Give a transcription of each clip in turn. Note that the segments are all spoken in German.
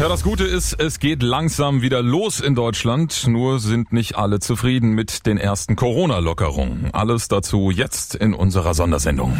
Ja, das Gute ist, es geht langsam wieder los in Deutschland. Nur sind nicht alle zufrieden mit den ersten Corona-Lockerungen. Alles dazu jetzt in unserer Sondersendung.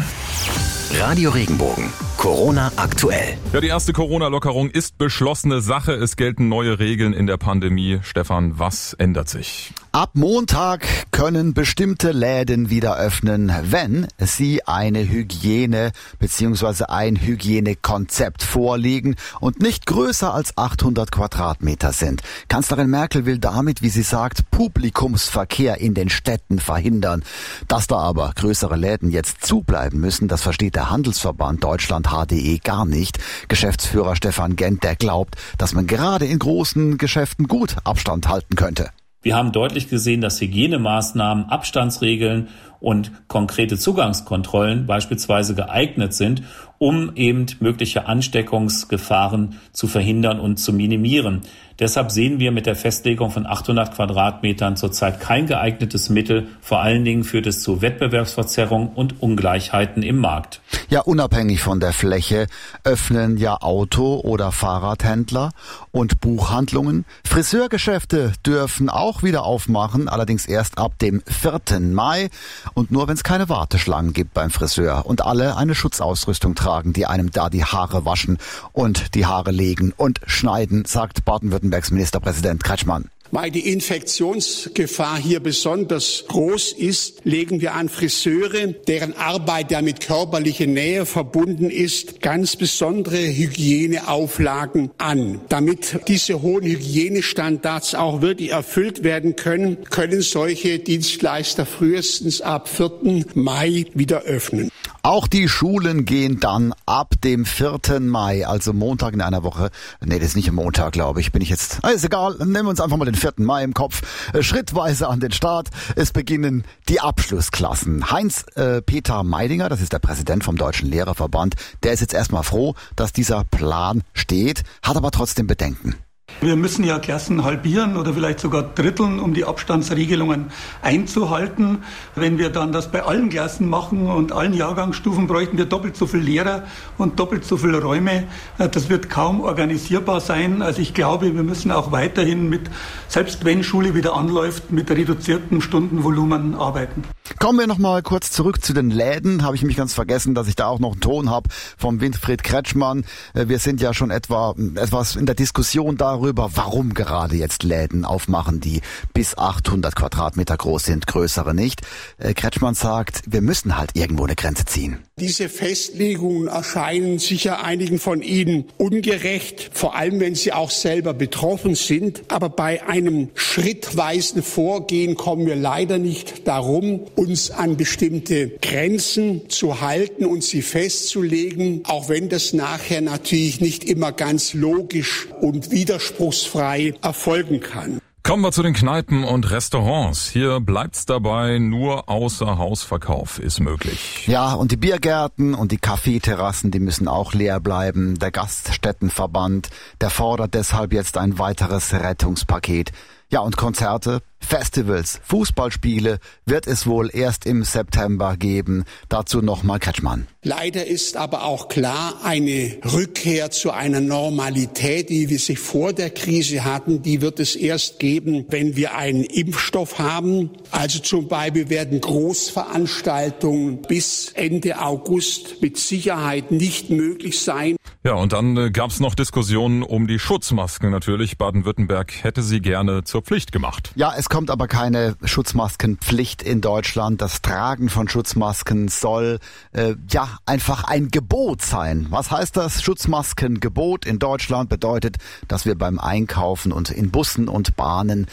Radio Regenbogen. Corona aktuell. Ja, die erste Corona-Lockerung ist beschlossene Sache. Es gelten neue Regeln in der Pandemie. Stefan, was ändert sich? Ab Montag können bestimmte Läden wieder öffnen, wenn sie eine Hygiene bzw. ein Hygienekonzept vorliegen und nicht größer als 800 Quadratmeter sind. Kanzlerin Merkel will damit, wie sie sagt, Publikumsverkehr in den Städten verhindern. Dass da aber größere Läden jetzt zubleiben müssen, das versteht der Handelsverband Deutschland HDE gar nicht. Geschäftsführer Stefan Gent, der glaubt, dass man gerade in großen Geschäften gut Abstand halten könnte. Wir haben deutlich gesehen, dass Hygienemaßnahmen, Abstandsregeln und konkrete Zugangskontrollen beispielsweise geeignet sind, um eben mögliche Ansteckungsgefahren zu verhindern und zu minimieren. Deshalb sehen wir mit der Festlegung von 800 Quadratmetern zurzeit kein geeignetes Mittel. Vor allen Dingen führt es zu Wettbewerbsverzerrung und Ungleichheiten im Markt. Ja, unabhängig von der Fläche öffnen ja Auto- oder Fahrradhändler und Buchhandlungen. Friseurgeschäfte dürfen auch wieder aufmachen, allerdings erst ab dem 4. Mai und nur wenn es keine Warteschlangen gibt beim Friseur und alle eine Schutzausrüstung tragen, die einem da die Haare waschen und die Haare legen und schneiden, sagt Baden-Württembergs Ministerpräsident Kretschmann. Weil die Infektionsgefahr hier besonders groß ist, legen wir an Friseure, deren Arbeit ja mit körperlicher Nähe verbunden ist, ganz besondere Hygieneauflagen an. Damit diese hohen Hygienestandards auch wirklich erfüllt werden können, können solche Dienstleister frühestens ab 4. Mai wieder öffnen. Auch die Schulen gehen dann ab dem 4. Mai, also Montag in einer Woche. Nee, das ist nicht Montag, glaube ich. Bin ich jetzt. Ah, ist egal, nehmen wir uns einfach mal den 4. Mai im Kopf. Äh, schrittweise an den Start. Es beginnen die Abschlussklassen. Heinz äh, Peter Meidinger, das ist der Präsident vom Deutschen Lehrerverband, der ist jetzt erstmal froh, dass dieser Plan steht, hat aber trotzdem Bedenken. Wir müssen ja Klassen halbieren oder vielleicht sogar dritteln, um die Abstandsregelungen einzuhalten. Wenn wir dann das bei allen Klassen machen und allen Jahrgangsstufen, bräuchten wir doppelt so viele Lehrer und doppelt so viele Räume. Das wird kaum organisierbar sein. Also ich glaube, wir müssen auch weiterhin mit, selbst wenn Schule wieder anläuft, mit reduziertem Stundenvolumen arbeiten. Kommen wir noch mal kurz zurück zu den Läden. Habe ich mich ganz vergessen, dass ich da auch noch einen Ton habe vom Winfried Kretschmann. Wir sind ja schon etwa etwas in der Diskussion darüber, warum gerade jetzt Läden aufmachen, die bis 800 Quadratmeter groß sind, größere nicht. Kretschmann sagt, wir müssen halt irgendwo eine Grenze ziehen. Diese Festlegungen erscheinen sicher einigen von Ihnen ungerecht, vor allem wenn Sie auch selber betroffen sind. Aber bei einem schrittweisen Vorgehen kommen wir leider nicht darum, uns an bestimmte Grenzen zu halten und sie festzulegen, auch wenn das nachher natürlich nicht immer ganz logisch und widerspruchsfrei erfolgen kann. Kommen wir zu den Kneipen und Restaurants. Hier bleibt's dabei, nur außer Hausverkauf ist möglich. Ja, und die Biergärten und die Kaffeeterrassen, die müssen auch leer bleiben. Der Gaststättenverband, der fordert deshalb jetzt ein weiteres Rettungspaket. Ja, und Konzerte, Festivals, Fußballspiele wird es wohl erst im September geben. Dazu nochmal Kretschmann. Leider ist aber auch klar, eine Rückkehr zu einer Normalität, die wir sie vor der Krise hatten, die wird es erst geben, wenn wir einen Impfstoff haben. Also zum Beispiel werden Großveranstaltungen bis Ende August mit Sicherheit nicht möglich sein. Ja, und dann äh, gab es noch Diskussionen um die Schutzmasken natürlich. Baden-Württemberg hätte sie gerne zur Pflicht gemacht. Ja, es kommt aber keine Schutzmaskenpflicht in Deutschland. Das Tragen von Schutzmasken soll äh, ja einfach ein Gebot sein. Was heißt das? Schutzmaskengebot in Deutschland bedeutet, dass wir beim Einkaufen und in Bussen und Bahnen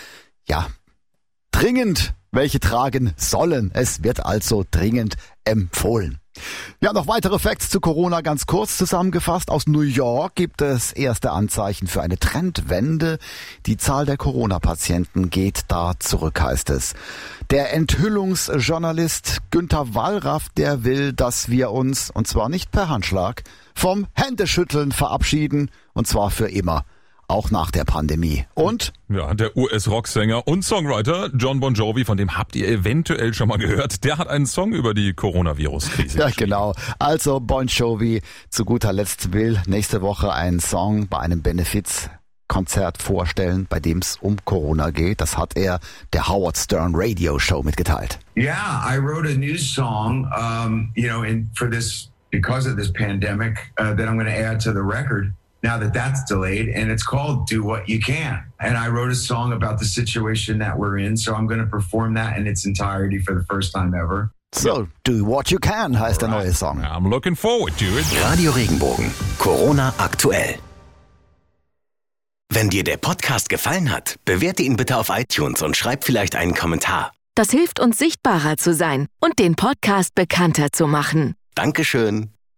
ja dringend welche tragen sollen. Es wird also dringend empfohlen. Ja, noch weitere Facts zu Corona ganz kurz zusammengefasst. Aus New York gibt es erste Anzeichen für eine Trendwende. Die Zahl der Corona-Patienten geht da zurück, heißt es. Der Enthüllungsjournalist Günther Wallraff, der will, dass wir uns, und zwar nicht per Handschlag, vom Händeschütteln verabschieden, und zwar für immer auch nach der Pandemie. Und? Ja, der US-Rocksänger und Songwriter John Bon Jovi, von dem habt ihr eventuell schon mal gehört, der hat einen Song über die Coronavirus-Krise Ja, genau. Also Bon Jovi zu guter Letzt will nächste Woche einen Song bei einem Benefiz Konzert vorstellen, bei dem es um Corona geht. Das hat er der Howard Stern Radio Show mitgeteilt. Yeah, I wrote a new song, um, you know, in, for this because of this pandemic uh, that I'm going to add to the record. Now that that's delayed, and it's called "Do What You Can." And I wrote a song about the situation that we're in, so I'm going to perform that in its entirety for the first time ever. So, do what you can heißt der neue Song. I'm looking forward to it. Radio Regenbogen. Corona aktuell. Wenn dir der Podcast gefallen hat, bewerte ihn bitte auf iTunes und schreib vielleicht einen Kommentar. Das hilft uns sichtbarer zu sein und den Podcast bekannter zu machen. Dankeschön.